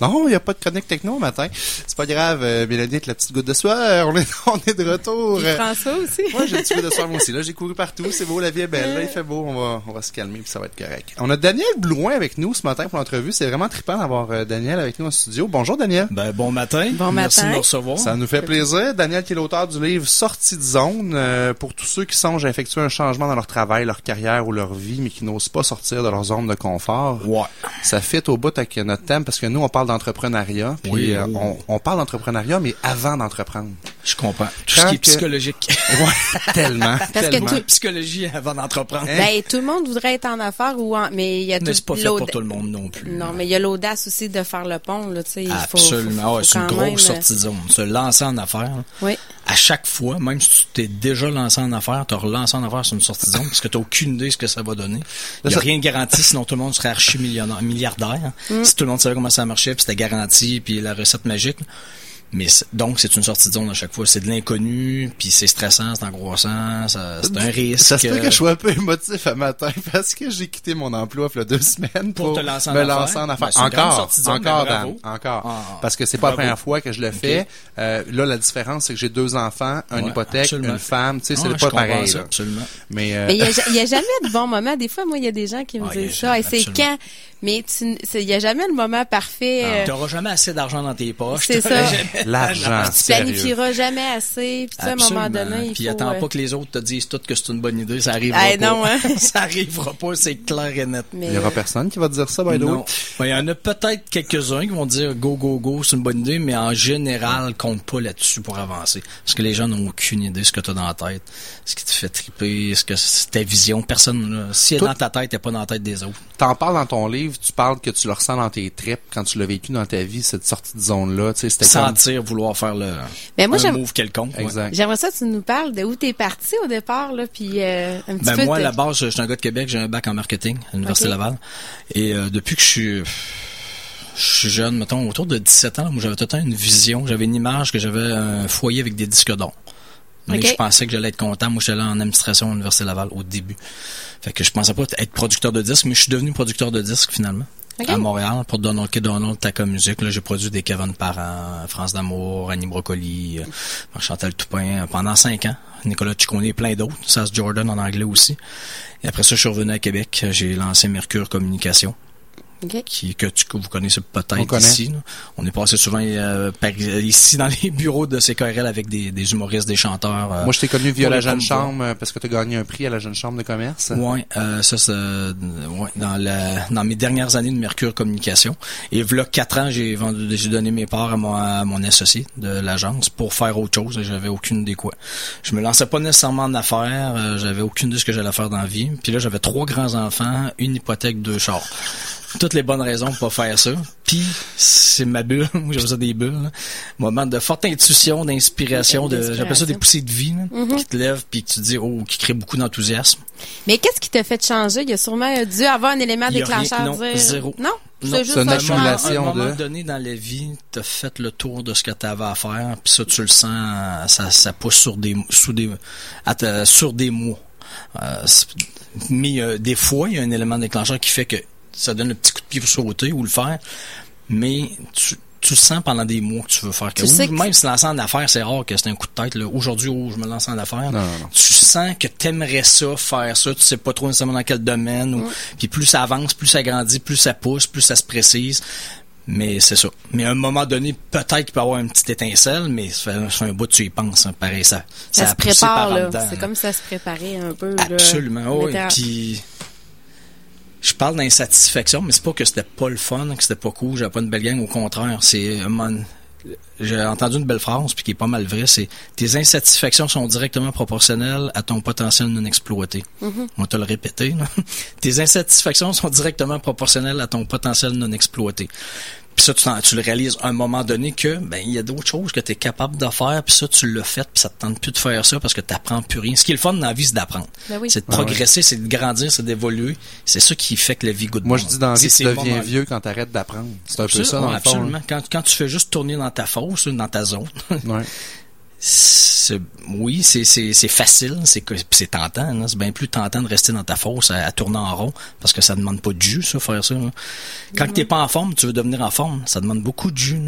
Non, il n'y a pas de chronique techno matin. C'est pas grave, euh, Mélanie avec la petite goutte de soir. On est, on est de retour. Puis François aussi. Moi, j'ai une petite goutte de soir moi aussi. Là, j'ai couru partout. C'est beau, la vie est belle. Là, il fait beau. On va, on va se calmer puis ça va être correct. On a Daniel Blouin avec nous ce matin pour l'entrevue. C'est vraiment trippant d'avoir euh, Daniel avec nous en studio. Bonjour, Daniel. Ben, bon matin. Bon Merci matin. de nous recevoir. Ça nous fait plaisir. Daniel qui est l'auteur du livre Sortie de zone euh, pour tous ceux qui songent à effectuer un changement dans leur travail, leur carrière ou leur vie, mais qui n'osent pas sortir de leur zone de confort. Ouais. Ça fit au bout avec notre thème parce que nous, on parle d'entrepreneuriat. Puis Oui, euh, on, on parle d'entrepreneuriat, mais avant d'entreprendre. Je comprends. Tout Quand ce qui est que- psychologique. Ouais, tellement. Parce que tellement. tout- Psychologie avant d'entreprendre. Hein? Ben, tout le monde voudrait être en affaires ou en, mais il y a Mais tout c'est pas fait pour tout le monde non plus. Non, mais il y a l'audace aussi de faire le pont, là, tu sais. il faut- Absolument. faut- Ouais, faut c'est une grosse même, euh, sortie de zone. Se lancer en affaires. Oui. À chaque fois, même si tu t'es déjà lancé en affaires, te relancer en affaires sur une sortie de zone parce que t'as aucune idée de ce que ça va donner. Il n'y a rien de garanti, sinon tout le monde serait archi milliardaire. Mm. Si tout le monde savait comment ça marchait, puis c'était garanti, puis la recette magique. Mais donc, c'est une sortie de zone à chaque fois. C'est de l'inconnu, puis c'est stressant, c'est angoissant, ça- c'est un risque. Ça se peut euh, que je sois un peu émotif à matin parce que j'ai quitté mon emploi il y a deux semaines pour, Pour te lancer en me lancer en affaires. Ben, encore, sortie de zone, encore. Dan, encore. Ah, parce que c'est pas la première fois que je le fais. Euh, là, la différence, c'est que j'ai deux enfants, une Ouais, hypothèque, absolument. une femme. Tu sais, c'est ah, pas pareil. ça, absolument. Mais, euh, Mais il y a, jamais de bon moment. Des fois, moi, il y a des gens qui me Ah, disent ça. Et c'est quand? Mais il y a jamais le moment parfait. euh, Tu n'auras jamais assez d'argent dans tes poches. C'est ça. L'argent, tu planifieras jamais assez. Puis tu sais, à un moment donné, il Puis faut... attends euh, pas que les autres te disent tout que c'est une bonne idée, ça arrivera Ah, pas. non, hein. ça arrivera pas, c'est clair et net. mais, Il y aura personne qui va te dire ça, by the way. Non. Ben, Il y en a peut-être quelques-uns qui vont dire go, go, go, c'est une bonne idée, mais en général, compte pas là-dessus pour avancer. Parce que les gens n'ont aucune idée de ce que tu as dans la tête, ce qui te fait triper, ce que c'est ta vision. Personne, là, si elle est dans ta tête, elle pas dans la tête des autres. T'en parles dans ton livre, tu parles que tu le ressens dans tes tripes quand tu l'as vécu dans ta vie, cette sortie de zone-là. Tu sais, c'était comme... Sentir vouloir faire le, Mais moi, un j'aime- move quelconque. Exact. J'aimerais ça que tu nous parles de où t'es parti au départ, là, puis euh, un petit Ben peu moi, à de- la base, je suis un gars de Québec, j'ai un bac en marketing à l'Université. Laval. Et euh, depuis que je suis je suis jeune, mettons, autour de 17 ans, moi j'avais tout le temps une vision, j'avais une image que j'avais un foyer avec des disques d'or. Mais je pensais que j'allais être content. Moi, j'étais là en administration à l'Université Laval au début. Fait que je pensais pas être producteur de disques, mais je suis devenu producteur de disques finalement. À Montréal, pour Donald K. Donald, Taka Music. Là, j'ai produit des Kevin Parent, France d'Amour, Annie Brocoli, euh, Chantal Toupin, euh, pendant cinq ans. Nicolas Ciccone et plein d'autres. Sass Jordan en anglais aussi. Et après ça, je suis revenu à Québec. J'ai lancé Mercure Communication Qui que, tu, que vous connaissez On peut-être connaît. ici. là. On est passé souvent euh, par- ici dans les bureaux de CKRL avec des, des humoristes, des chanteurs. euh, Moi, je t'ai connu via la Jeune. Chambre euh, parce que tu as gagné un prix à la Jeune Chambre de commerce. Ouais, euh, ça c'est ouais, dans la dans mes dernières années de Mercure Communication. Et voilà quatre ans, j'ai vendu j'ai donné mes parts à mon, à mon associé de l'agence pour faire autre chose et j'avais aucune idée quoi. Je me lançais pas nécessairement en affaires, euh, j'avais aucune idée de ce que j'allais faire dans la vie. Puis là, j'avais trois grands enfants, une hypothèque, deux chars. Toutes les bonnes raisons pour pas faire ça. Puis c'est ma bulle, moi j'appelle ça des bulles. là. Moment de forte intuition, d'inspiration, de j'appelle ça des poussées de vie là, qui te lèvent puis que tu te dis oh qui crée beaucoup d'enthousiasme. Mais qu'est-ce qui t'a fait changer? Il y a sûrement dû avoir un élément Il y a déclencheur. rien- non, dire- zéro. Non? C'est juste c'est une un accumulation. un moment de- donné dans la vie, t'as fait le tour de ce que t'avais à faire, puis ça tu le sens, ça, ça pousse sur des, sous des, à ta- sur des mois. Euh, mais euh, des fois, il y a un élément déclencheur qui fait que ça donne un petit coup de pied pour sauter ou le faire, mais tu, tu le sens pendant des mois que tu veux faire. Que, Tu sais ou que- même se lancer en affaires, c'est rare que c'est un coup de tête. là. Aujourd'hui, oh, je me lance en affaires. Non, non, non. Tu sens que t'aimerais ça, faire ça, tu sais pas trop nécessairement dans quel domaine. ou- Puis plus ça avance, plus ça grandit, plus ça pousse, plus ça se précise. Mais c'est ça. Mais à un moment donné, peut-être qu'il peut y avoir une petite étincelle, mais ça fait, ça fait un bout tu y penses, hein, pareil, ça, Ça, se prépare, C'est là. comme si ça se préparait un peu. Absolument, Puis je parle d'insatisfaction, mais c'est pas que c'était pas le fun, que c'était pas cool, j'avais pas une belle gang, au contraire, c'est un moment- j'ai entendu une belle phrase puis qui est pas mal vraie, c'est tes insatisfactions sont directement proportionnelles à ton potentiel non exploité. Mm-hmm. On va te le répéter. là. tes insatisfactions sont directement proportionnelles à ton potentiel non exploité. Puis ça, tu, tu le réalises à un moment donné que ben il y a d'autres choses que tu es capable de faire, puis ça, tu l'as fait, puis ça te tente plus de faire ça parce que tu plus rien. Ce qui est le fun dans la vie, c'est d'apprendre. Ben oui. C'est de Ah ouais. progresser, c'est de grandir, c'est d'évoluer. C'est ça qui fait que la vie goûte Moi, je dis dans la vie, C'est tu deviens vieux quand t'arrêtes d'apprendre. C'est un peu ça, dans le fond. absolument. Quand, quand tu fais juste tourner dans ta fosse, dans ta zone. Ouais. Oui, c'est facile, c'est tentant, c'est bien plus tentant de rester dans ta fosse à, tourner en rond parce que ça demande pas de jus ça faire ça. Quand t'es pas en forme, tu veux devenir en forme, ça demande beaucoup de jus.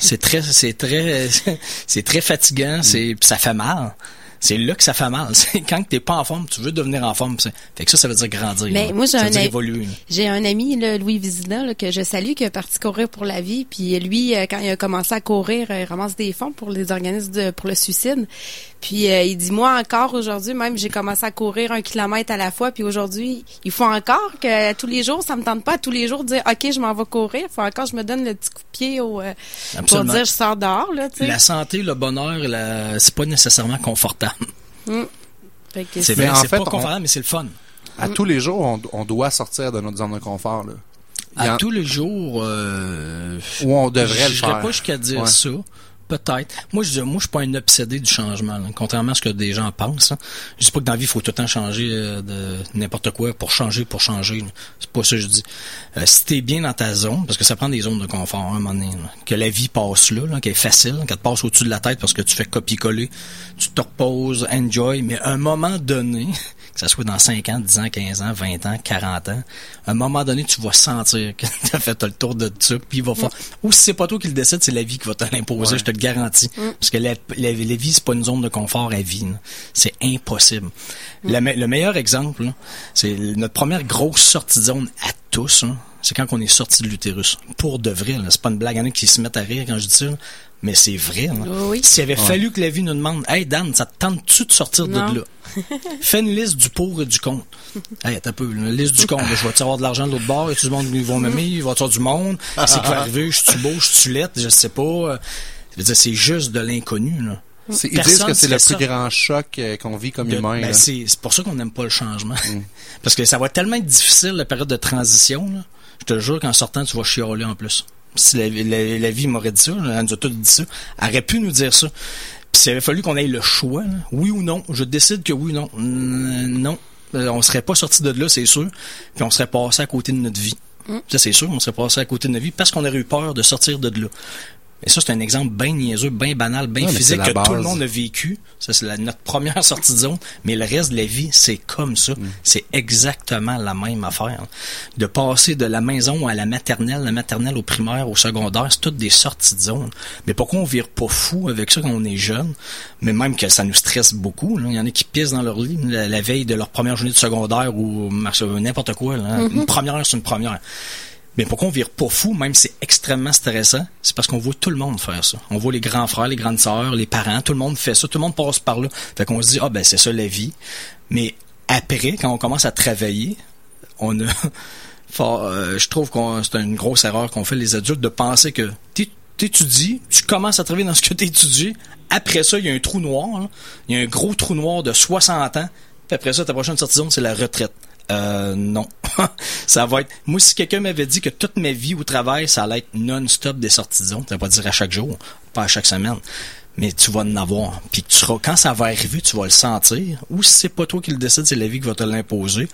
C'est très c'est très c'est très fatigant, ça fait mal. C'est là que ça fait mal. C'est quand t'es pas en forme, tu veux devenir en forme. Fait que ça, ça veut dire grandir. Mais là. moi, j'ai un évoluer. J'ai un ami, là, Louis Vizina, là, que je salue, qui est parti courir pour la vie. Puis lui, euh, quand il a commencé à courir, euh, il ramasse des fonds pour les organismes de, pour le suicide. Puis euh, il dit, moi encore aujourd'hui, même j'ai commencé à courir un kilomètre à la fois. Puis aujourd'hui, il faut encore que tous les jours, ça me tente pas à tous les jours de dire, ok, je m'en vais courir. Il faut encore que je me donne le petit coup de pied au, euh, pour dire, je sors dehors, là. La santé, le bonheur, la... c'est pas nécessairement confortable. Fait que C'est fait, pas on- confortable, mais c'est le fun. À tous les jours, on, on doit sortir de notre zone de confort, là. À en- tous les jours, euh, Ou on devrait le je serais faire. pas jusqu'à dire Ouais. ça. Peut-être. Moi, je moi, je suis pas un obsédé du changement, là, contrairement à ce que des gens pensent. hein. Je dis pas que dans la vie, il faut tout le temps changer euh, de n'importe quoi pour changer, pour changer. C'est pas ça que je dis. Euh, si t'es bien dans ta zone, parce que ça prend des zones de confort hein, à un moment donné, là, que la vie passe là, là qu'elle est facile, qu'elle te passe au-dessus de la tête parce que tu fais copier-coller, tu te reposes, enjoy, mais à un moment donné, que ça soit dans 5 ans, 10 ans, 15 ans, 20 ans, 40 ans, à un moment donné, tu vas sentir que tu as fait le tour de ça, puis il va faire... Ou si c'est pas toi qui le décide, c'est la vie qui va te l'imposer, Ouais. je te le garantis. Parce que la, la, la vie, c'est pas une zone de confort à vie. là. C'est impossible. Le, me- le meilleur exemple, là, c'est notre première grosse sortie de zone à tous, là, c'est quand on est sorti de l'utérus. Pour de vrai, c'est pas une blague. Il y en a qui se mettent à rire quand je dis ça, mais c'est vrai. là. Oui. S'il avait fallu que la vie nous demande Hey Dan, ça te tente-tu de sortir Non. de là? Fais une liste du pour et du contre. Hey, attends un peu, une liste du contre. Je vais-tu avoir de l'argent de l'autre bord? Et tout le monde qui vont m'aimer? Il va y avoir du monde? Qu'est-ce qui va arriver? Je suis beau? Je suis lette? Je sais pas. Je veux dire, c'est juste de l'inconnu, là. C'est- Ils disent que c'est le plus grand choc euh, qu'on vit comme De- humain. ben, c'est c'est pour ça qu'on n'aime pas le changement. Parce que ça va tellement être difficile, la période de transition. Là. Je te jure qu'en sortant, tu vas chialer en plus. Si la, la- la vie m'aurait dit ça, elle nous a tout dit ça, elle aurait pu nous dire ça. Puis s'il avait fallu qu'on ait le choix, là, oui ou non, je décide que oui ou non. Non. Euh, On serait pas sorti de là, c'est sûr. Puis on serait passé à côté de notre vie. Ça, c'est sûr, on serait passé à côté de notre vie parce qu'on aurait eu peur de sortir de là. Et ça, c'est un exemple bien niaiseux, bien banal, bien Ouais, mais physique que tout le monde a vécu. Ça, c'est notre première sortie de zone. Mais le reste de la vie, c'est comme ça. C'est exactement la même affaire. De passer de la maison à la maternelle, la maternelle au primaire, au secondaire, c'est toutes des sorties de zone. Mais pourquoi on vire pas fou avec ça quand on est jeune? Mais même que ça nous stresse beaucoup. là. Il y en a qui pissent dans leur lit la, la veille de leur première journée de secondaire ou n'importe quoi. là. Une première, c'est une première. Mais pourquoi on vire pas fou, même si c'est extrêmement stressant, c'est parce qu'on voit tout le monde faire ça. On voit les grands frères, les grandes sœurs, les parents, tout le monde fait ça, tout le monde passe par là. Fait qu'on se dit, ah ben c'est ça la vie. Mais après, quand on commence à travailler, on a... Euh, je trouve que c'est une grosse erreur qu'on fait les adultes de penser que t'é- t'étudies, tu commences à travailler dans ce que t'étudies, après ça, il y a un trou noir, il y a un gros trou noir de 60 ans, puis après ça, ta prochaine sortie c'est la retraite. Euh, non. ça va être. Moi, si quelqu'un m'avait dit que toute ma vie au travail, ça allait être non-stop des sorties de ça pas dire à chaque jour, pas à chaque semaine. Mais tu vas en avoir. Puis quand ça va arriver, tu vas le sentir. Ou si c'est pas toi qui le décide, c'est la vie qui va te l'imposer.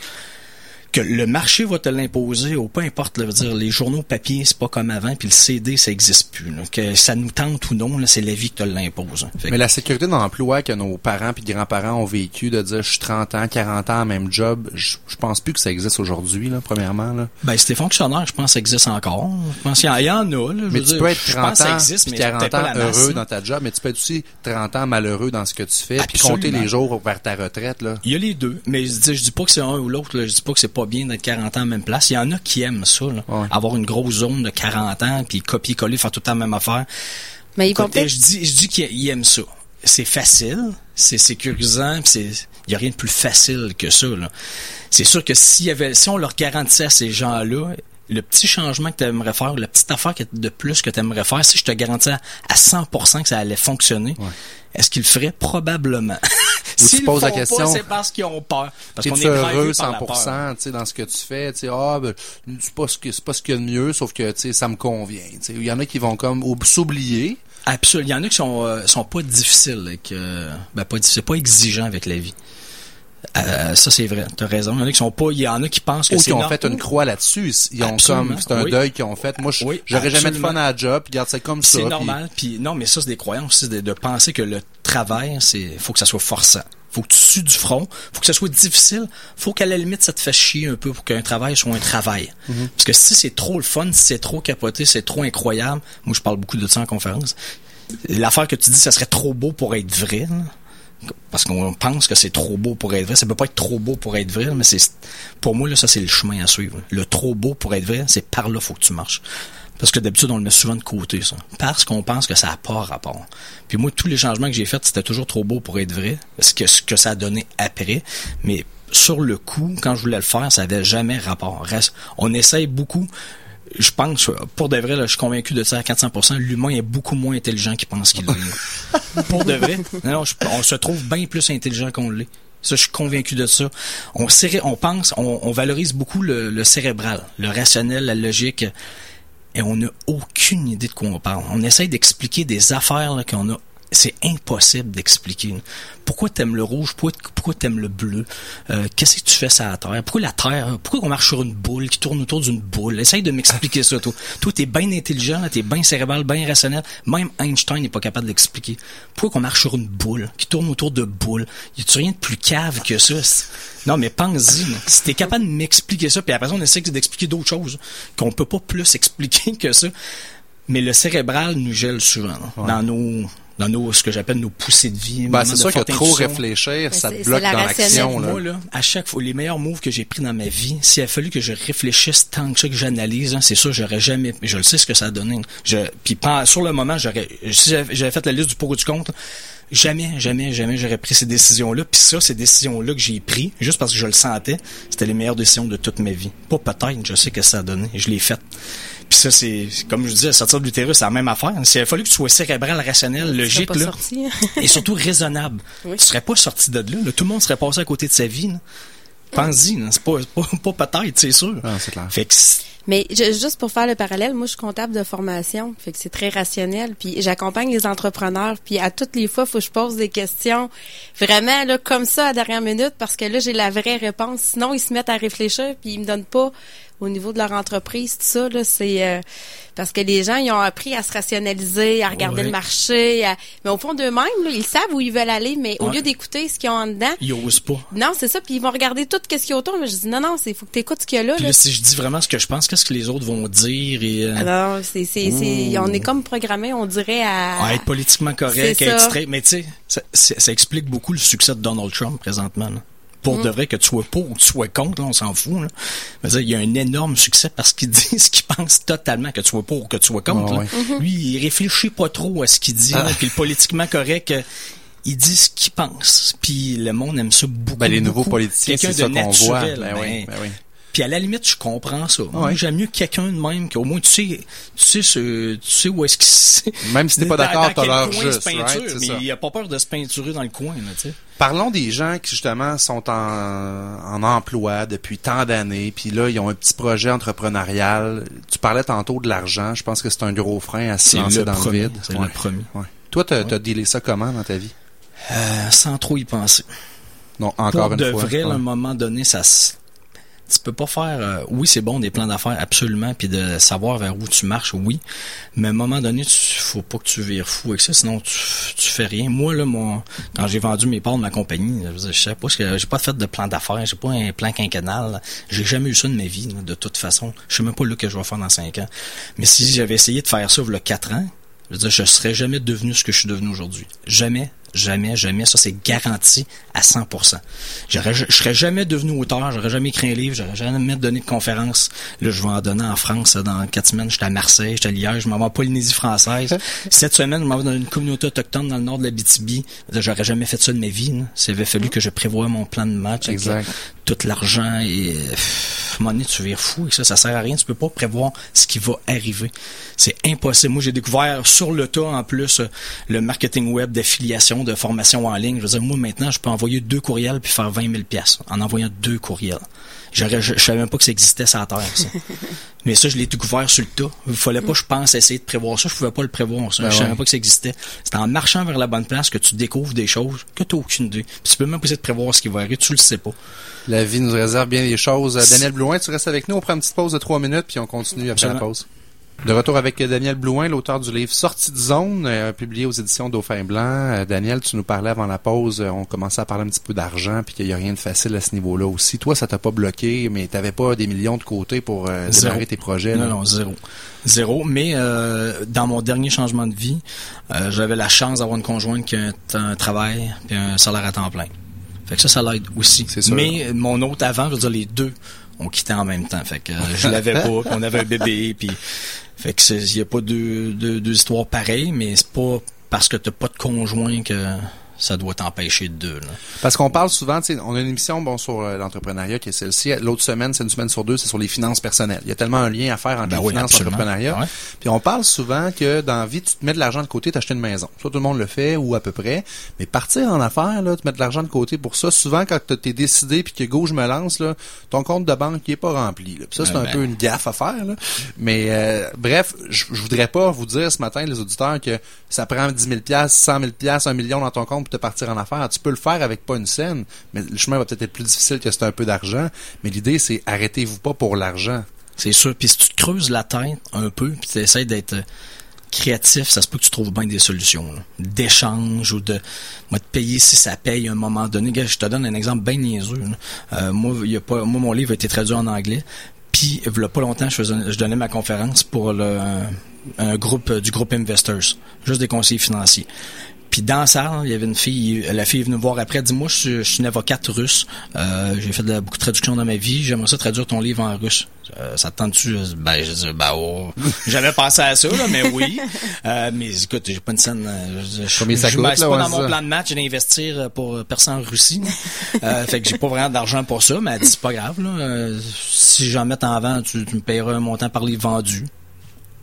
Que le marché va te l'imposer, ou peu importe, là, veut dire, les journaux papier, c'est pas comme avant, puis le CD, ça existe plus. là. Que ça nous tente ou non, c'est la vie qui te l'impose. hein. Mais la sécurité d'emploi que nos parents puis grands-parents ont vécu, de dire je suis 30 ans, 40 ans, même job, je, je pense plus que ça existe aujourd'hui, là, premièrement. Là. Ben, t'es fonctionnaire, je pense que ça existe encore. Je pense qu'il y en- il y, en a, là. Mais tu dire, peux être je 30 pense que ça ans existe, puis mais 40 peut-être pas ans heureux dans ta job, mais tu peux être aussi 30 ans malheureux dans ce que tu fais, puis compter les jours vers ta retraite. Là. Il y a les deux, mais je dis, je dis pas que c'est un ou l'autre. Je dis pas que c'est pas bien d'être 40 ans la même place. Il y en a qui aiment ça, là. Ouais. avoir une grosse zone de 40 ans, puis copier-coller, faire tout le temps la même affaire. Mais ils vont je dis, je dis qu'ils aiment ça. C'est facile, c'est sécurisant, puis c'est, il y a rien de plus facile que ça. Là. C'est sûr que s'il y avait, si on leur garantissait à ces gens-là, le petit changement que tu aimerais faire, la petite affaire que- de plus que tu aimerais faire, si je te garantis à, à 100% que ça allait fonctionner, est-ce qu'ils le feraient? Probablement. Ou tu poses la question, c'est parce qu'ils ont peur. Parce qu'on est heureux par la peur. 100% tu sais, dans ce que tu fais? tu sais, Ah, ben, c'est pas ce que c'est pas ce qu'il y a de mieux, sauf que tu sais, ça me convient. tu sais. Il y en a qui vont comme ou- s'oublier. Absolument. Il y en a qui sont, euh, sont pas difficiles, avec, euh, ben pas difficiles, pas exigeants avec la vie. Euh, ça c'est vrai, t'as raison. Il y en a qui sont pas, il y en a qui pensent que Ou c'est qui ont normal. fait une croix là-dessus. Ils ont Absolument, comme, c'est un oui. deuil qu'ils ont fait. Moi, je- Oui, j'aurais jamais de fun à la job, puis garde ça comme ça. C'est normal. Puis non, mais ça c'est des croyances aussi de, de penser que le travail, c'est faut que ça soit forçant. Faut que tu sues du front, faut que ça soit difficile, faut qu'à la limite ça te fasse chier un peu pour qu'un travail soit un travail. Parce que si c'est trop le fun, si c'est trop capoté, c'est trop incroyable, moi je parle beaucoup de ça en conférence. L'affaire que tu dis ça serait trop beau pour être vrai. là. Parce qu'on pense que c'est trop beau pour être vrai. Ça peut pas être trop beau pour être vrai, mais c'est pour moi là, ça c'est le chemin à suivre. Le trop beau pour être vrai, c'est par là faut que tu marches. Parce que d'habitude, on le met souvent de côté, ça. Parce qu'on pense que ça n'a pas rapport. Puis moi, tous les changements que j'ai faits, c'était toujours trop beau pour être vrai. Ce que, ce que ça a donné après. Mais sur le coup, quand je voulais le faire, ça n'avait jamais rapport. On essaye beaucoup. Je pense, pour de vrai, là, je suis convaincu de ça à 400%, l'humain est beaucoup moins intelligent qu'il pense qu'il l'est. pour de vrai. Non, je- on se trouve bien plus intelligent qu'on l'est. Ça, je suis convaincu de ça. On, on pense, on, on valorise beaucoup le, le cérébral, le rationnel, la logique et on n'a aucune idée de quoi on parle. On essaye d'expliquer des affaires qu'on a. C'est impossible d'expliquer. Pourquoi t'aimes le rouge? Pourquoi, t'aimes le bleu? Euh, Qu'est-ce que tu fais sur la Terre? Pourquoi la Terre? Pourquoi on marche sur une boule qui tourne autour d'une boule? Essaye de m'expliquer ça, toi. Toi, t'es bien intelligent, t'es bien cérébral, bien rationnel. Même Einstein n'est pas capable d'expliquer. Pourquoi qu'on marche sur une boule qui tourne autour de boules? Y a-tu rien de plus cave que ça? Non, mais pense-y. Si t'es capable de m'expliquer ça, puis après ça, on essaie d'expliquer d'autres choses qu'on peut pas plus expliquer que ça. Mais le cérébral nous gèle souvent là, dans nos dans nos ce que j'appelle nos poussées de vie. Ben, c'est sûr que trop réfléchir, ça c'est- te bloque dans l'action. là. Moi, là, à chaque fois, les meilleurs moves que j'ai pris dans ma vie, s'il a fallu que je réfléchisse tant que ça, que j'analyse, hein, c'est sûr, j'aurais jamais, je le sais ce que ça a donné. Je, puis pas- sur le moment, j'aurais, si j'avais j'avais fait la liste du pour ou du contre, jamais, jamais, jamais j'aurais pris ces décisions-là. Puis ça, ces décisions-là que j'ai pris, juste parce que je le sentais, c'était les meilleures décisions de toute ma vie. Pas peut-être, je sais que ça a donné, je l'ai fait. Puis ça, c'est, comme je disais, sortir de l'utérus, c'est la même affaire. S'il a fallu que tu sois cérébral, rationnel, logique, pas là, sorti. et surtout raisonnable. Oui. Tu serais pas sorti de là, là. Tout le monde serait passé à côté de sa vie. là. Pense-y, là. c'est pas, pas, pas peut-être, c'est sûr. Ah, c'est clair. Fait que c'est- Mais je- juste pour faire le parallèle, moi je suis comptable de formation, fait que c'est très rationnel. Puis j'accompagne les entrepreneurs, puis à toutes les fois, faut que je pose des questions vraiment là comme ça à la dernière minute parce que là j'ai la vraie réponse. Sinon ils se mettent à réfléchir puis ils me donnent pas au niveau de leur entreprise tout ça là c'est euh, parce que les gens ils ont appris à se rationaliser, à regarder Ouais. le marché, à- mais au fond d'eux-mêmes ils savent où ils veulent aller, mais au lieu d'écouter ce qu'ils ont en dedans, ils osent pas. non c'est ça, puis ils vont regarder tout ce qu'il y a autour. Mais je dis non non, c'est faut que tu écoutes ce qu'il y a là. Puis là. là, si je dis vraiment ce que je pense, qu'est-ce que les autres vont dire et euh, Ah non, c'est, c'est, c'est, on est comme programmé, on dirait à. à être politiquement correct, à être straight. Mais tu sais, ça, ça explique beaucoup le succès de Donald Trump présentement. là. Pour Mm. de vrai, que tu sois pour ou que tu sois contre, là, on s'en fout. Là. Dire, il y a un énorme succès parce qu'il dit ce qu'il pense totalement, que tu sois pour ou que tu sois contre. Ah là. ouais. Mm-hmm. Lui, il réfléchit pas trop à ce qu'il dit. là, puis le politiquement correct, euh, il dit ce qu'il pense. Puis le monde aime ça beaucoup. Ben, les nouveaux beaucoup. politiciens, Quelqu'un c'est ça qu'on voit. Ben oui, ben oui. Puis à la limite, je comprends ça. Moi, Ouais. J'aime mieux quelqu'un de même qu'au moins tu sais, tu sais, ce, tu sais où est-ce qu'il Même si t'es pas d'accord, t'as l'heure juste, peinture, right? Mais ça. il a pas peur de se peinturer dans le coin, là, tu sais. Parlons des gens qui justement sont en, en emploi depuis tant d'années, puis là ils ont un petit projet entrepreneurial. Tu parlais tantôt de l'argent, je pense que c'est un gros frein à se lancer dans premier, le vide. c'est Ouais. le premier. Ouais. Toi, t'as as dealé ça comment dans ta vie? Euh, sans trop y penser. Non, encore Pour une de fois. vrai, là, à un moment donné, ça se... Tu peux pas faire... euh, oui, c'est bon, des plans d'affaires, absolument, puis de savoir vers où tu marches, oui. Mais à un moment donné, tu faut pas que tu vires fou avec ça, sinon tu, fais rien. Moi, là, mon, quand j'ai vendu mes parts de ma compagnie, je, je sais pas que j'ai pas fait de plan d'affaires, j'ai pas un plan quinquennal. J'ai jamais eu ça de ma vie, de toute façon. Je sais même pas là que je vais faire dans cinq ans. Mais si j'avais essayé de faire ça il quatre ans, je je serais jamais devenu ce que je suis devenu aujourd'hui. Jamais, jamais, jamais. Ça, c'est garanti à 100%. J'aurais, je serais jamais devenu auteur, j'aurais jamais écrit un livre, j'aurais jamais donné de conférence. Là, je vais en donner en France dans quatre semaines. J'étais à Marseille, j'étais à Liège, je m'en vais en Polynésie française. Cette semaine, je m'en vais dans une communauté autochtone dans le nord de la BTB. J'aurais jamais fait ça de ma vie. là. Ça avait fallu que je prévoie mon plan de match. Exact. Tout l'argent et donné, tu vires fou et ça, ça sert à rien. Tu peux pas prévoir ce qui va arriver. C'est impossible. Moi, j'ai découvert sur le tas, en plus, le marketing web d'affiliation, de formation en ligne. Je veux dire, moi, maintenant, je peux envoyer deux courriels puis faire 20 000 pièces en envoyant deux courriels. Je, je savais même pas que ça existait la Terre, ça. Mais ça, je l'ai découvert sur le tas. Il fallait pas, je pense, essayer de prévoir ça. Je pouvais pas le prévoir, ça. Ben je savais ouais. pas que ça existait. C'est en marchant vers la bonne place que tu découvres des choses que tu aucune idée. Puis tu peux même pas essayer de prévoir ce qui va arriver. Tu le sais pas. La vie nous réserve bien des choses. Euh, Daniel Blouin, tu restes avec nous. On prend une petite pause de trois minutes, puis on continue après la pause. De retour avec Daniel Blouin, l'auteur du livre Sortie de zone, euh, publié aux éditions Dauphin Blanc. Euh, Daniel, tu nous parlais avant la pause, euh, on commençait à parler un petit peu d'argent, puis qu'il n'y a rien de facile à ce niveau-là aussi. Toi, ça t'a pas bloqué, mais tu n'avais pas des millions de côté pour démarrer tes projets. Non, non, zéro. Zéro. Mais dans mon dernier changement de vie, j'avais la chance d'avoir une conjointe qui a un, travail et un salaire à temps plein. Fait que ça, ça l'aide aussi. Mais mon autre avant, je veux dire, les deux on quittait en même temps. Fait que je l'avais pas, on avait un bébé, puis fait que il y a pas deux, deux, deux histoires pareilles, mais c'est pas parce que t'as pas de conjoint que ça doit t'empêcher de deux. Parce qu'on parle souvent, on a une émission bon sur euh, l'entrepreneuriat qui est celle-ci. L'autre semaine, c'est une semaine sur deux, c'est sur les finances personnelles. Il y a tellement un lien à faire entre ben les finances et l'entrepreneuriat. Puis on parle souvent que dans la vie, tu te mets de l'argent de côté, t'achètes une maison. Soit tout le monde le fait ou à peu près. Mais partir en affaires, là, tu mets de l'argent de côté pour ça. Souvent, quand t'es décidé puis que go, je me lance, là, ton compte de banque qui est pas rempli. Là. ça, c'est un ben. peu une gaffe à faire. Là. Mais euh, bref, je voudrais pas vous dire ce matin, les auditeurs, que ça prend 10 000 100 000 1 million dans ton compte te partir en affaires. Tu peux le faire avec pas une scène, mais le chemin va peut-être être plus difficile que c'est un peu d'argent. Mais l'idée, c'est arrêtez-vous pas pour l'argent. C'est sûr. Puis si tu te creuses la tête un peu, puis tu essaies d'être euh, créatif, ça se peut que tu trouves bien des solutions d'échange ou de moi, de payer si ça paye à un moment donné. je te donne un exemple bien niaiseux. Euh, moi, y a pas, moi, mon livre a été traduit en anglais. Puis, il n'y a pas longtemps, je, je donnais ma conférence pour le, un, groupe du groupe Investors, juste des conseillers financiers. Puis dans ça, il y avait une fille, la fille est venue me voir après, dit moi je, suis une avocate russe, euh, j'ai fait de, beaucoup de traductions dans ma vie, j'aimerais ça traduire ton livre en russe. Euh, ça te tente-tu? Ben, je dis, ben, oh. J'avais pensé à ça, là, mais oui. Euh, mais écoute, j'ai pas une scène. Euh, je, je, pas dans mon plan de match d'investir pour personne en Russie. euh, fait que j'ai pas vraiment d'argent pour ça, mais elle dit, c'est pas grave, là. si j'en mets en vente, tu, tu me payeras un montant par livre vendu.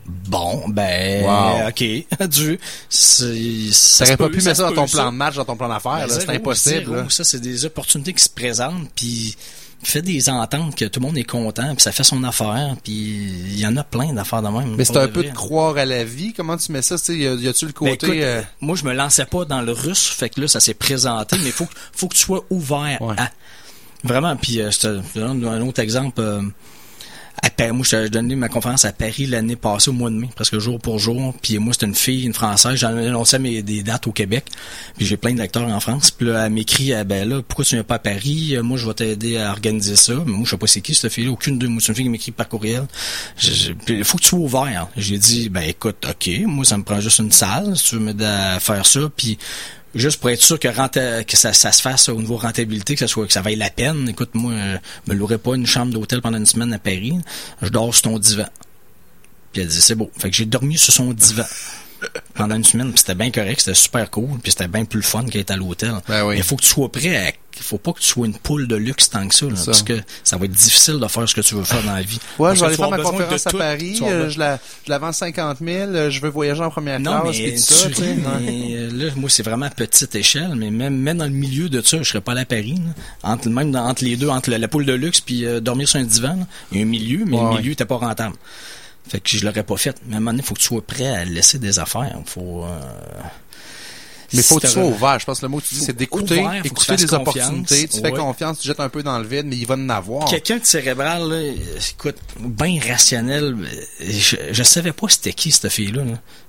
Bon, ben, ok. du, ça pas pu mettre ça dans ton plan de match, dans ton plan d'affaires, ben, c'est impossible. Ça, c'est des opportunités qui se présentent, puis fait des ententes que tout le monde est content, puis ça fait son affaire, puis il y en a plein d'affaires de même. Mais c'est un peu de croire à la vie. Comment tu mets ça? Y a-tu le ben, côté... Euh, moi, je me lançais pas dans le russe, fait que là, ça s'est présenté, mais faut, faut que tu sois ouvert à... Vraiment, puis euh, je te donne un autre exemple... Euh, à moi, je donné ma conférence à Paris l'année passée au mois de mai, presque jour pour jour. Puis moi, c'est une fille, une française. J'en annoncé mes dates au Québec. Puis j'ai plein d'acteurs en France. Puis là, elle m'écrit, ben là, pourquoi tu viens pas à Paris? Moi, je vais t'aider à organiser ça. Mais moi, je sais pas c'est qui cette fille-là. Aucune de moi, c'est une fille qui m'écrit par courriel. Il faut que tu sois ouvert. J'ai dit, ben écoute, ok, moi, ça me prend juste une salle. Si tu veux m'aider à faire ça, puis juste pour être sûr que, ça, se fasse au niveau rentabilité, que ça soit que ça vaille la peine. Écoute, moi, euh, je me louerais pas une chambre d'hôtel pendant une semaine à Paris. Je dors sur ton divan. Puis elle dit c'est beau. Fait que j'ai dormi sur son divan pendant une semaine. C'était bien correct, c'était super cool, puis c'était bien plus fun qu'être à l'hôtel. Ben il faut que tu sois prêt à il faut pas que tu sois une poule de luxe tant que ça, parce que ça va être difficile de faire ce que tu veux faire dans la vie. Ouais, je vais aller faire ma conférence à Paris, euh, je, la, je la vends 50 000, euh, je veux voyager en première non, classe, mais ça, euh, là, moi, c'est vraiment petite échelle, mais même, même dans le milieu de ça, je serais pas allé à Paris, entre, même entre les deux, entre la, poule de luxe puis dormir sur un divan, il y a un milieu, mais le milieu n'était pas rentable. Fait que je l'aurais pas fait. Mais à un moment donné, il faut que tu sois prêt à laisser des affaires. Faut, euh... Mais faut que tu sois ouvert. Je pense que le mot que tu dis, c'est d'écouter, écouter des opportunités. Tu fais confiance, tu jettes un peu dans le vide, mais il va en avoir. Quelqu'un de cérébral, là, écoute, bien rationnel. Je, je savais pas c'était qui cette fille-là.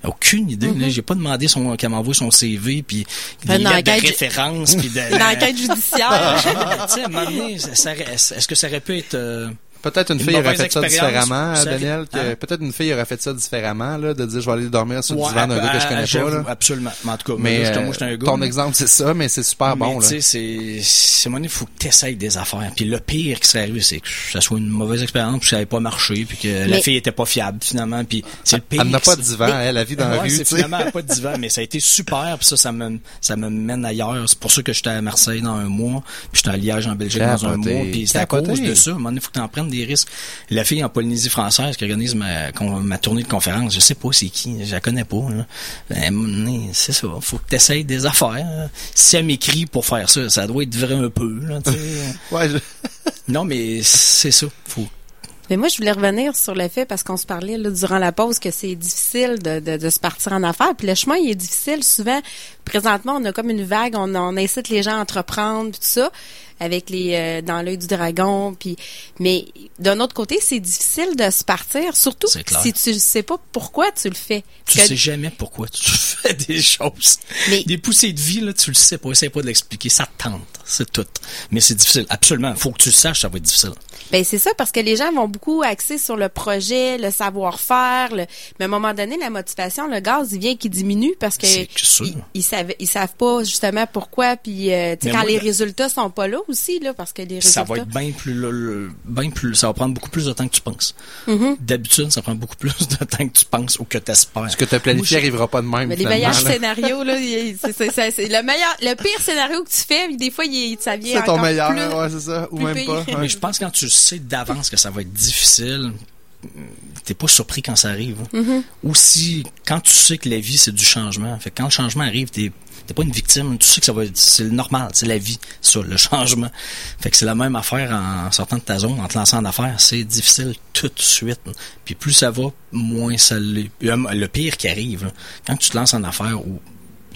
Aucune idée. Mm-hmm. J'ai pas demandé son, qu'elle m'envoie son CV, puis des lettres de référence, puis de. Une enquête judiciaire. tu sais, à un moment donné, est-ce que ça aurait pu être euh, Peut-être une, fille aurait fait ça différemment, Daniel. Hein? Peut-être une fille aurait fait ça différemment, là, de dire je vais aller dormir sur le divan d'un gars que je connais pas. Là. Absolument. Mais en tout cas, mais, moi, un gars, ton exemple, c'est ça, mais c'est super bon. Tu sais, c'est, c'est il faut que tu essayes des affaires. Puis le pire qui serait arrivé, c'est que ça soit une mauvaise expérience, puis ça n'avait pas marché, puis que la fille était pas fiable finalement. Puis c'est le pire. Elle n'a pas de divan, elle, la vie dans la rue. C'est finalement pas de divan, mais ça a été super. Puis ça, ça me, ça me mène ailleurs. C'est pour ça que j'étais à Marseille dans un mois, puis j'étais à Liège en Belgique dans un mois. Puis c'est à cause de ça. Donné, faut que tu en prennes des risques la fille en Polynésie française qui organise ma, ma tournée de conférence, je sais pas c'est qui, je la connais pas. Ben, c'est ça, faut que tu essayes des affaires. Si elle m'écrit pour faire ça, ça doit être vrai un peu. Là, ouais, Non, mais c'est ça. Faut mais moi, je voulais revenir sur le fait, parce qu'on se parlait là, durant la pause, que c'est difficile de, de, de, se partir en affaires. Puis le chemin, il est difficile. Souvent, présentement, on a comme une vague, on, on incite les gens à entreprendre, tout ça. Avec les euh, dans l'œil du dragon. Puis, mais d'un autre côté, c'est difficile de se partir, surtout si tu sais pas pourquoi tu le fais. Tu sais jamais pourquoi tu fais des choses. des poussées de vie là, tu le sais pas. Essaye pas de l'expliquer. Ça tente, c'est tout. Mais c'est difficile. Absolument. Faut que tu le saches, ça va être difficile. Ben c'est ça parce que les gens vont beaucoup axer sur le projet, le savoir-faire, mais à un moment donné la motivation, le gaz il vient qui diminue parce que ils, savent ils savent pas justement pourquoi puis euh, quand les résultats sont pas là aussi là parce que les résultats ça va être bien plus bien plus ça va prendre beaucoup plus de temps que tu penses. Mm-hmm. D'habitude, ça prend beaucoup plus de temps que tu penses ou que tu espères. Ce que tu as planifié n'arrivera pas de même. Mais les meilleurs scénarios là, c'est le meilleur le pire scénario que tu fais, des fois il, ça vient C'est ton meilleur, ouais, c'est ça ou même pas. Mais je pense quand tu sais d'avance que ça va être difficile, t'es pas surpris quand ça arrive. Hein. Mm-hmm. Ou si, quand tu sais que la vie, c'est du changement. Fait quand le changement arrive, t'es t'es pas une victime. Tu sais que ça va c'est normal, c'est la vie, ça, le changement. Fait que c'est la même affaire en sortant de ta zone, en te lançant en affaires. C'est difficile tout de suite. Puis plus ça va, moins ça l'est. Le pire qui arrive, quand tu te lances en affaires ou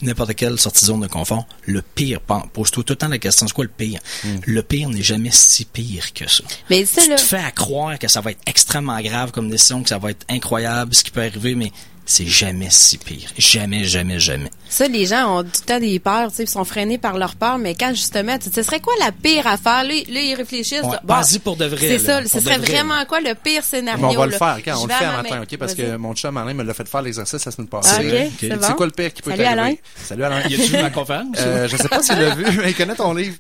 n'importe quelle sortie de zone de confort, le pire, pose-toi tout le temps la question, c'est quoi le pire? Hmm. Le pire n'est jamais si pire que ça. Mais tu te fais à croire que ça va être extrêmement grave comme décision, que ça va être incroyable, ce qui peut arriver, mais c'est jamais si pire. Jamais, jamais, jamais. Ça, les gens ont tout le temps des peurs, tu sais, ils sont freinés par leur peur, mais quand justement, tu ce serait quoi la pire affaire? Là, là ils réfléchissent. vas-y pour de vrai. C'est ça, ce serait vraiment quoi le pire scénario? on va le faire, quand on le fait un matin, OK? Parce que mon chum Alain me l'a fait faire l'exercice la semaine passée. OK, c'est C'est quoi le pire qui peut Salut Alain. Salut Alain. Y a-tu vu ma conférence? Euh, je sais pas s'il l'a vu, mais il connaît ton livre.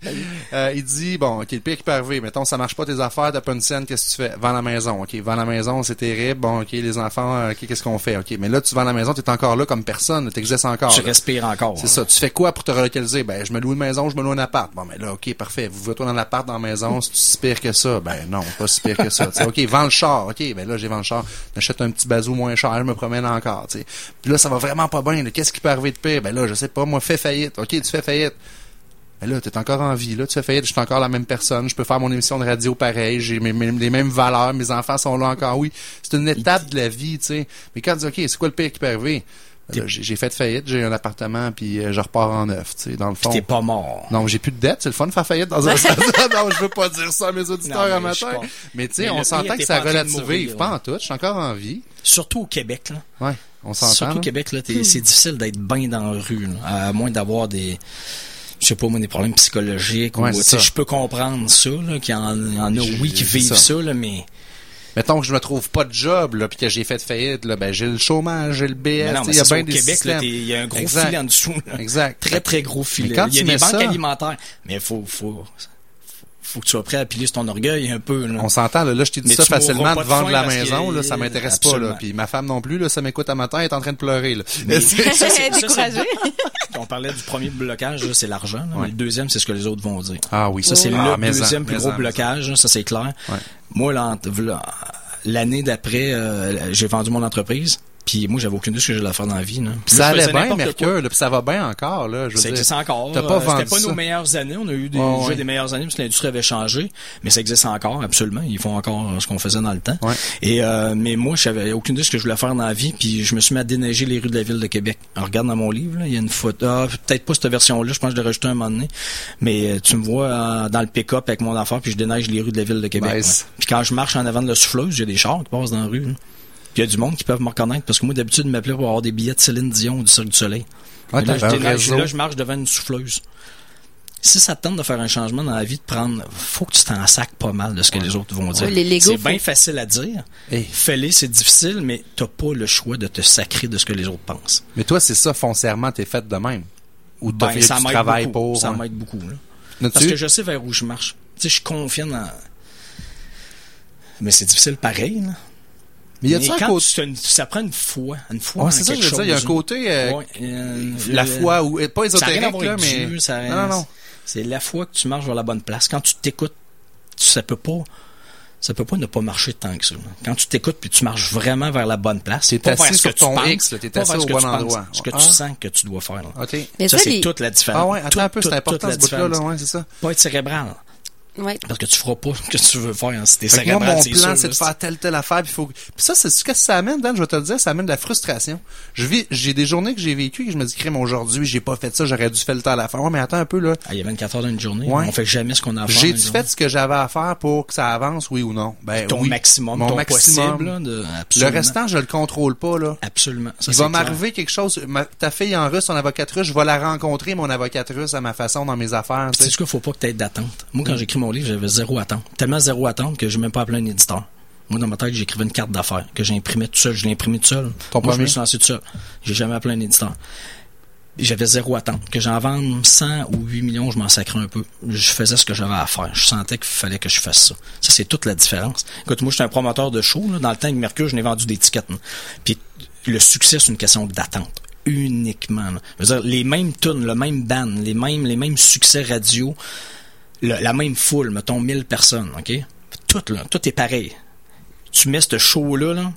Euh, il dit, bon, OK, le pire qui peut arriver, mettons, ça marche pas tes affaires, t'as pas une scène, qu'est-ce que tu fais? Vends la maison, OK? Vends la maison, c'est terrible. Bon, OK, les enfants, OK, qu'est-ce qu'on fait? OK, mais là, tu vends la maison, t'es encore là comme personne, t'existes encore. Tu respires encore. C'est ça. Tu fais quoi pour te relocaliser? Ben, je me loue une maison, je me loue un appart. Bon, mais là, OK, parfait. Vous voulez toi dans l'appart, dans la maison, si pire que ça? Ben, non, pas si pire que ça. OK, vends le char. OK, ben là, j'ai vendu le char. J'achète un petit bazou moins cher, je me promène encore, tu Puis là, ça va vraiment pas bien. Qu'est-ce qui peut arriver de pire? Ben là, je sais pas, moi, fais faillite. OK, tu fais faillite. Mais là, t'es encore en vie, là, tu fais faillite, je suis encore la même personne, je peux faire mon émission de radio pareil, j'ai les mêmes valeurs, mes enfants sont là encore, oui. C'est une étape de la vie, tu sais. Mais quand tu dis, OK, c'est quoi le pire qui peut arriver? J'ai fait faillite, j'ai un appartement, puis euh, je repars en neuf, tu sais, dans le fond. T'es pas mort. Non, j'ai plus de dette, c'est le fun de faire faillite dans un Non, je veux pas dire ça à mes auditeurs un matin. Mais tu sais, on s'entend que ça relativise, pas en tout, je suis encore en vie. Surtout au Québec, là. Ouais, on s'entend. Surtout au Québec, là, hmm. c'est difficile d'être bien dans la rue, à moins d'avoir des je sais pas moi des problèmes psychologiques ouais, ou je peux comprendre ça là qu'il y, en, a oui qui vivent ça, là mais mettons que je me trouve pas de job là puis que j'ai fait faillite là ben j'ai le chômage j'ai le BS il y a bien des Québec il y a un gros filet en dessous exact. Très très gros filet. Il y a des banques alimentaires. Mais faut faut faut que tu sois prêt à piler sur ton orgueil un peu. On s'entend, là, là je t'ai dit ça facilement de vendre la maison, là, ça m'intéresse pas. Là. Puis ma femme non plus, là, ça m'écoute à matin, elle est en train de pleurer. Là. c'est découragée. On parlait du premier blocage, c'est l'argent. Le deuxième, c'est ce que les autres vont dire. Ah oui. Ça, c'est ah, le deuxième plus gros blocage, ça c'est clair. Moi, l'année d'après, euh, j'ai vendu mon entreprise. Puis moi, j'avais aucune idée ce que j'allais faire dans la vie. Là. ça allait bien, Mercure, puis ça va bien encore. Là, je ça existe encore. T'as pas euh, C'était pas nos meilleures années. On a eu des, des meilleures années parce que l'industrie avait changé, mais ça existe encore, absolument. Ils font encore ce qu'on faisait dans le temps. Et euh, mais moi, j'avais aucune idée ce que je voulais faire dans la vie, puis je me suis mis à déneiger les rues de la ville de Québec. Alors, regarde dans mon livre, là, il y a une photo. Ah, peut-être pas cette version-là. Je pense que je l'ai rajouté un moment donné. Mais euh, tu me vois euh, dans le pick-up avec mon affaire, puis je déneige les rues de la ville de Québec. Puis quand je marche en avant de la souffleuse, j'ai des chars qui passent dans la rue. Il y a du monde qui peuvent me reconnaître parce que moi, d'habitude, ils m'appelaient pour avoir des billets de Céline Dion ou du Cirque du Soleil. là, je là, je marche devant une souffleuse. Si ça te tente de faire un changement dans la vie, de prendre, faut que tu t'en sacs pas mal de ce que les autres vont dire. c'est bien facile à dire. Fais-le, c'est difficile, mais t'as pas le choix de te sacrer de ce que les autres pensent. Mais toi, c'est ça, foncièrement, t'es fait de même? Ou t'as ben, fait du travail pour. Ça m'aide beaucoup, là. Parce que je sais vers où je marche. Tu sais, je suis confiant dans... Mais c'est difficile pareil, là. Mais y a quand côté... ça prend une foi, une foi ouais, c'est ça, je veux dire, il y a un côté euh, la foi ou pas ésotérique là, mais Dieu, ça non, non. C'est la foi que tu marches vers la bonne place. Quand tu t'écoutes, ça peut pas ça peut pas ne pas marcher tant que ça. Quand tu t'écoutes puis tu marches vraiment vers la bonne place, t'es assis sur ton X, t'es assis au bon endroit. Ce que tu ah. sens que tu dois faire. OK. ça, c'est toute la différence. Ah ouais, attends un peu, c'est important ce bout-là, ouais, c'est ça. Pas être cérébral Parce que tu feras pas ce que tu veux faire. Hein, si moi, mon plan, c'est de faire telle, telle affaire. Puis, faut... puis ça, c'est ce que ça amène, Dan, je vais te le dire, ça amène de la frustration. Je vis, j'ai des journées que j'ai vécues et je me dis, crème, aujourd'hui, j'ai pas fait ça, j'aurais dû faire le temps à la fin. Ouais, mais attends un peu, là. Ah, il y a 24 heures dans une journée. Ouais. On fait jamais ce qu'on a à faire. J'ai-tu fait ce que j'avais à faire pour que ça avance, oui ou non? Ben, ton maximum, mon ton maximum. Possible, de... Le restant, je le contrôle pas, là. Absolument. il va m'arriver quelque chose. ta fille en russe, ton avocate russe, je vais la rencontrer, mon avocate russe, à ma façon, dans mes affaires. C'est ce qu'il faut pas que t'aies d'attente. Moi, quand mm. j'écris mon livre, j'avais zéro attente. Tellement zéro attendre que je n'ai même pas appelé un éditeur. Moi, dans ma tête, j'écrivais une carte d'affaires que j'imprimais tout seul. Je l'ai imprimé tout seul. Ton Moi, je me suis lancé tout seul. J'ai jamais appelé un éditeur. J'avais zéro attente. Que j'en vende 100 ou 8 millions, je m'en sacrais un peu. Je faisais ce que j'avais à faire. Je sentais qu'il fallait que je fasse ça. Ça, c'est toute la différence. Écoute, moi, je suis un promoteur de show. Dans le temps, avec Mercure, je n'ai vendu des tickets. Puis le succès, c'est une question d'attente uniquement. Je veux dire, les mêmes tunes, le même band, les mêmes, les mêmes succès radio, la même foule, mettons 1000 personnes, OK? tout, là, tout est pareil. Tu mets ce show-là, là,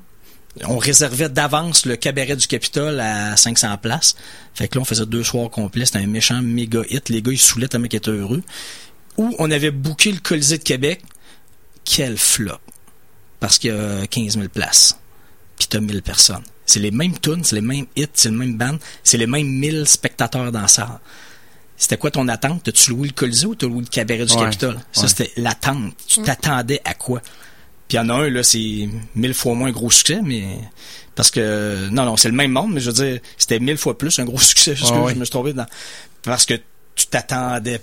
on réservait d'avance le cabaret du Capitole à 500 places. Fait que là, on faisait deux soirs complets. C'était un méchant méga hit. Les gars, ils saoulaient tellement qu'ils étaient heureux. Ou on avait booké le Colisée de Québec. Quel flop. Parce qu'il y a 15 000 places. Puis t'as 1000 personnes. C'est les mêmes tunes, c'est les mêmes hits, c'est le même band, c'est les mêmes 1000 spectateurs dans la salle. C'était quoi ton attente? T'as-tu loué le Colisée ou t'as loué le cabaret du Capitole? Ça, c'était l'attente. Tu mm. t'attendais à quoi? Puis il y en a un, là, c'est mille fois moins un gros succès, mais parce que non, non, c'est le même monde, mais je veux dire, c'était mille fois plus un gros succès, je me suis trompé dans. Parce que tu t'attendais,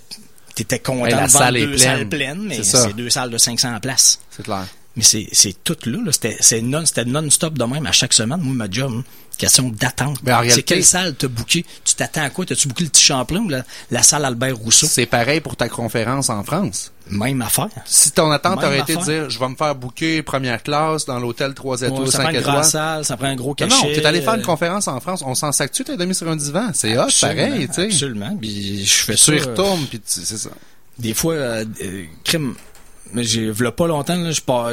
t'étais content la de salle deux pleine. salles pleines, mais c'est deux salles de 500 places. C'est clair. Mais c'est, c'est tout là, là. C'était, c'est non, c'était non-stop de même à chaque semaine. Moi, ma job, hein, question d'attente. c'est quelle salle t'as booké? Tu t'attends à quoi? T'as-tu booké le petit Champlain ou la, salle Albert Rousseau? C'est pareil pour ta conférence en France. Même affaire. Si ton attente aurait été de dire, je vais me faire booker première classe dans l'hôtel 3 étoiles, ouais, 5 étoiles. Ça prend une salle, ça prend un gros cachet. Non, t'es allé faire une conférence en France. On s'en sac-tu, t'es demi sur un divan? C'est hot, pareil, tu sais. Absolument. Puis je fais ça. Tu retournes, puis c'est ça. Des fois, euh, euh crime, mais j'ai pas longtemps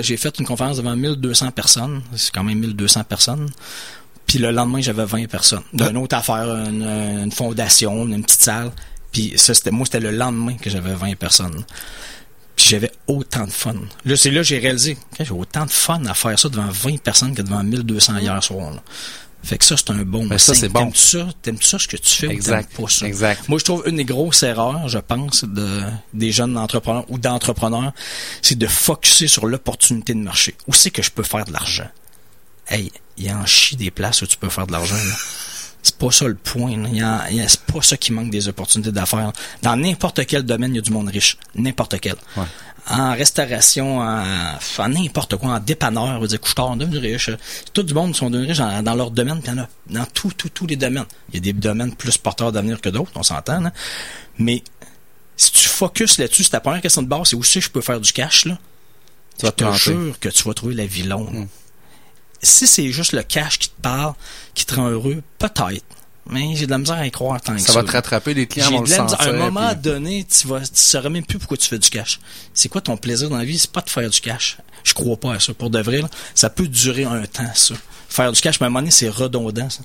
j'ai fait une conférence devant 1200 personnes, c'est quand même 1200 personnes. Puis le lendemain, j'avais 20 personnes. D'une autre affaire, une, fondation, une petite salle. Puis ça c'était moi c'était le lendemain que j'avais 20 personnes. Puis j'avais autant de fun. Là c'est là j'ai réalisé, que j'ai autant de fun à faire ça devant 20 personnes que devant 1200 hier soir. Fait que ça, c'est un bon ben, ça, c'est bon. T'aimes-tu ça? T'aimes-tu ça ce que tu fais exact, ou pas ça? Exact. Moi, je trouve une des grosses erreurs, je pense, de, des jeunes entrepreneurs ou d'entrepreneurs, c'est de focuser sur l'opportunité de marché. Où c'est que je peux faire de l'argent? Hey, il y a en chie des places où tu peux faire de l'argent, C'est pas ça le point. C'est pas ça qui manque des opportunités d'affaires. Dans n'importe quel domaine, il y a du monde riche. N'importe quel. Ouais en restauration, en, n'importe quoi, en dépanneur, dire couche-tard, devenus riches. Tout du monde sont devenus riches dans, leur domaine, puis il y en a dans tous, tous les domaines. Il y a des domaines plus porteurs d'avenir que d'autres, on s'entend, hein. Mais si tu focuses là-dessus, c'est ta première question de base, c'est où si je peux faire du cash, là? Tu je te jure que tu vas trouver la vie longue. Mm. Si c'est juste le cash qui te parle, qui te rend heureux, peut-être mais j'ai de la misère à y croire tant ça que ça. va te rattraper, les clients vont le sentir. À un moment donné, tu vas, tu sauras même plus pourquoi tu fais du cash. C'est quoi ton plaisir dans la vie? C'est pas de faire du cash. Je crois pas à ça. Pour de vrai, ça peut durer un temps, ça. Faire du cash, mais à un moment donné, c'est redondant, ça.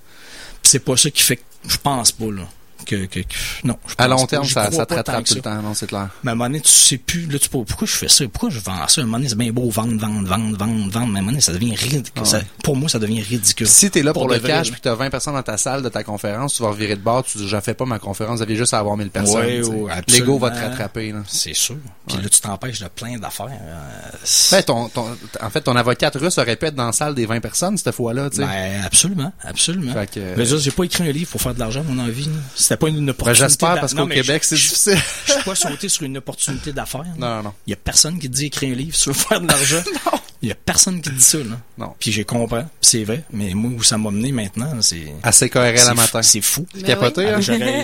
c'est pas ça qui fait que, je pense pas, là que, que, non. à long terme, ça, ça te rattrape tout le temps, non, c'est clair. Mais à un moment donné, tu sais plus, là, tu peux, pourquoi je fais ça, pourquoi je vends ça? À un moment donné, c'est bien beau, vendre, vendre, vendre, vendre, vendre, mais à un moment donné, ça devient ridicule. Ah pour moi, ça devient ridicule. Si t'es là pour, le cash, puis que t'as 20 personnes dans ta salle de ta conférence, tu vas revirer de bord, tu dis, j'en fais pas ma conférence, vous aviez juste à avoir 1000 personnes. Ouais, L'ego va te rattraper. C'est sûr. Puis là, tu t'empêches de plein d'affaires. Euh, ton, ton, en fait, ton avocat russe pu être dans la salle des 20 personnes, cette fois-là, tu sais. Ben, absolument, absolument. Mais j'ai pas écrit un livre pour faire de l'argent, mon envie. C'était pas une opportunité j'espère parce qu'au Québec, c'est difficile. Je suis pas sauté sur une opportunité d'affaires. Non, non. Il y a personne qui te dit écrire un livre sur faire de l'argent. non. Il y a personne qui dit ça, là. Non. Puis j'ai compris, c'est vrai, mais moi, où ça m'a mené maintenant, c'est... Assez cohérent à matin. C'est fou. Tu capoté, hein?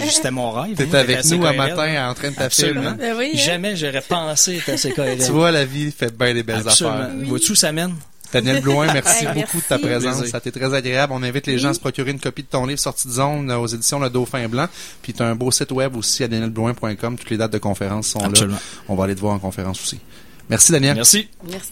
C'était mon rêve. T'étais avec nous un matin en train de hein? Ben oui, Jamais j'aurais pensé être assez cohérent. Tu vois, la vie fait bien des belles affaires. Vois-tu où ça mène? Daniel Blouin, merci beaucoup de ta présence. Ça a été très agréable. On invite les gens à se procurer une copie de ton livre Sortie de zone aux éditions Le Dauphin Blanc. Puis tu as un beau site web aussi à danielblouin.com. Toutes les dates de conférence sont là. On va aller te voir en conférence aussi. Merci Daniel. Merci. Merci.